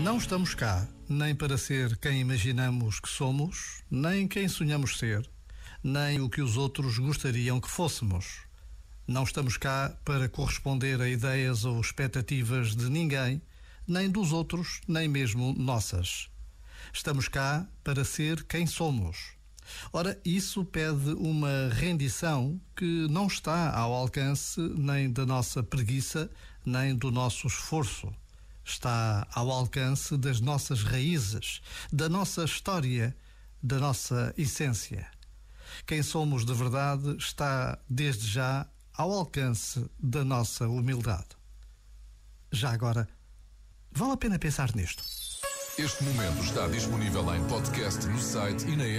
Não estamos cá nem para ser quem imaginamos que somos, nem quem sonhamos ser, nem o que os outros gostariam que fôssemos. Não estamos cá para corresponder a ideias ou expectativas de ninguém, nem dos outros, nem mesmo nossas. Estamos cá para ser quem somos. Ora, isso pede uma rendição que não está ao alcance nem da nossa preguiça, nem do nosso esforço. Está ao alcance das nossas raízes, da nossa história, da nossa essência. Quem somos de verdade está, desde já, ao alcance da nossa humildade. Já agora, vale a pena pensar nisto. Este momento está disponível em podcast no site e na app.